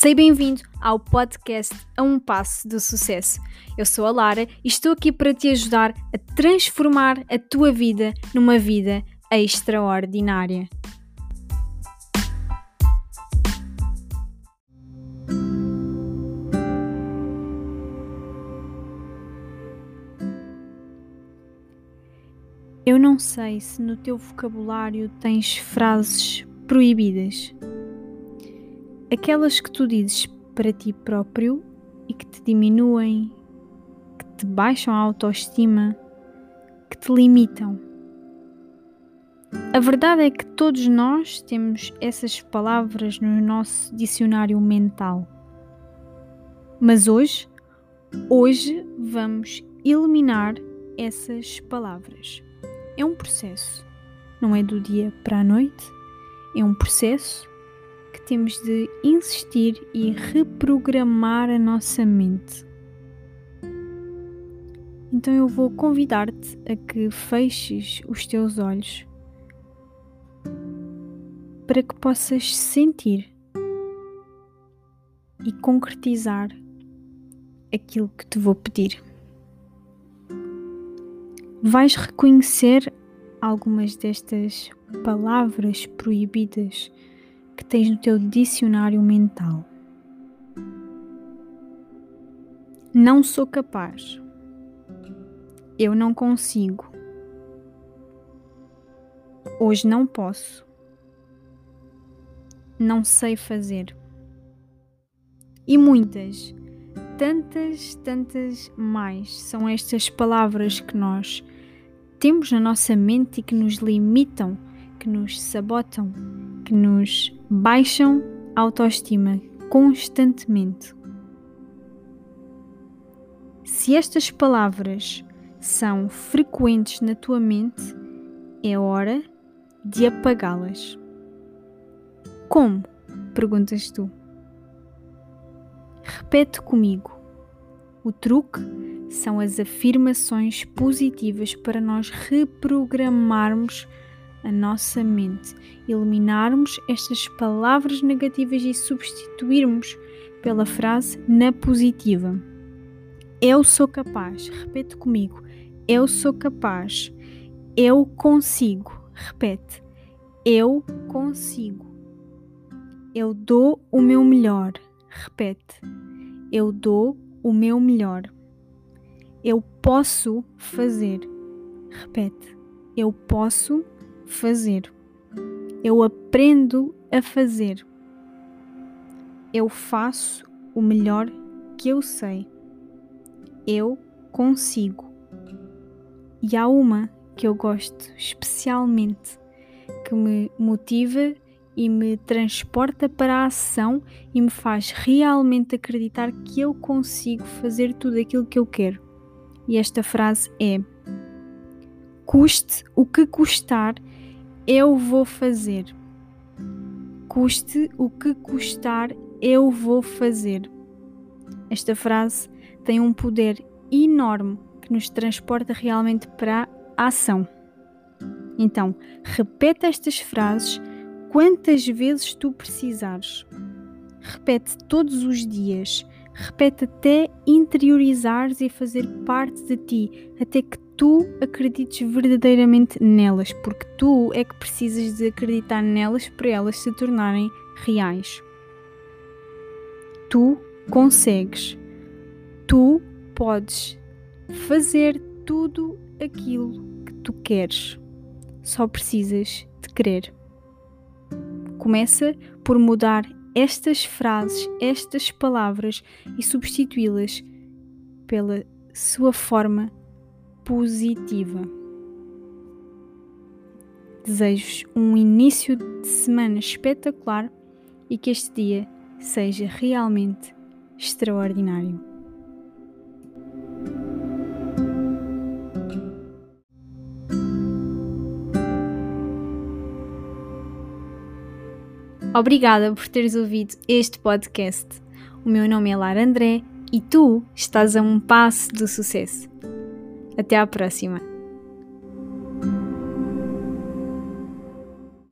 Seja bem-vindo ao podcast A Um Passo do Sucesso. Eu sou a Lara e estou aqui para te ajudar a transformar a tua vida numa vida extraordinária. Eu não sei se no teu vocabulário tens frases proibidas aquelas que tu dizes para ti próprio e que te diminuem, que te baixam a autoestima, que te limitam. A verdade é que todos nós temos essas palavras no nosso dicionário mental. Mas hoje, hoje vamos eliminar essas palavras. É um processo, não é do dia para a noite, é um processo que temos de insistir e reprogramar a nossa mente. Então eu vou convidar-te a que feches os teus olhos para que possas sentir e concretizar aquilo que te vou pedir. Vais reconhecer algumas destas palavras proibidas que tens no teu dicionário mental. Não sou capaz. Eu não consigo. Hoje não posso. Não sei fazer. E muitas, tantas, tantas mais são estas palavras que nós temos na nossa mente e que nos limitam, que nos sabotam, que nos baixam a autoestima constantemente. Se estas palavras são frequentes na tua mente, é hora de apagá-las. Como? perguntas tu. Repete comigo. O truque são as afirmações positivas para nós reprogramarmos a nossa mente, eliminarmos estas palavras negativas e substituirmos pela frase na positiva. Eu sou capaz. Repete comigo. Eu sou capaz. Eu consigo. Repete. Eu consigo. Eu dou o meu melhor. Repete. Eu dou o meu melhor. Eu posso fazer. Repete. Eu posso fazer fazer. Eu aprendo a fazer. Eu faço o melhor que eu sei. Eu consigo. E há uma que eu gosto especialmente, que me motiva e me transporta para a ação e me faz realmente acreditar que eu consigo fazer tudo aquilo que eu quero. E esta frase é: Custe o que custar, eu vou fazer. Custe o que custar, eu vou fazer. Esta frase tem um poder enorme que nos transporta realmente para a ação. Então, repete estas frases quantas vezes tu precisares. Repete todos os dias. Repete até interiorizares e fazer parte de ti, até que tu acredites verdadeiramente nelas, porque tu é que precisas de acreditar nelas para elas se tornarem reais. Tu consegues, tu podes fazer tudo aquilo que tu queres. Só precisas de querer. Começa por mudar estas frases, estas palavras e substituí-las pela sua forma positiva. Desejo um início de semana espetacular e que este dia seja realmente extraordinário. Obrigada por teres ouvido este podcast. O meu nome é Lara André e tu estás a um passo do sucesso. Até à próxima!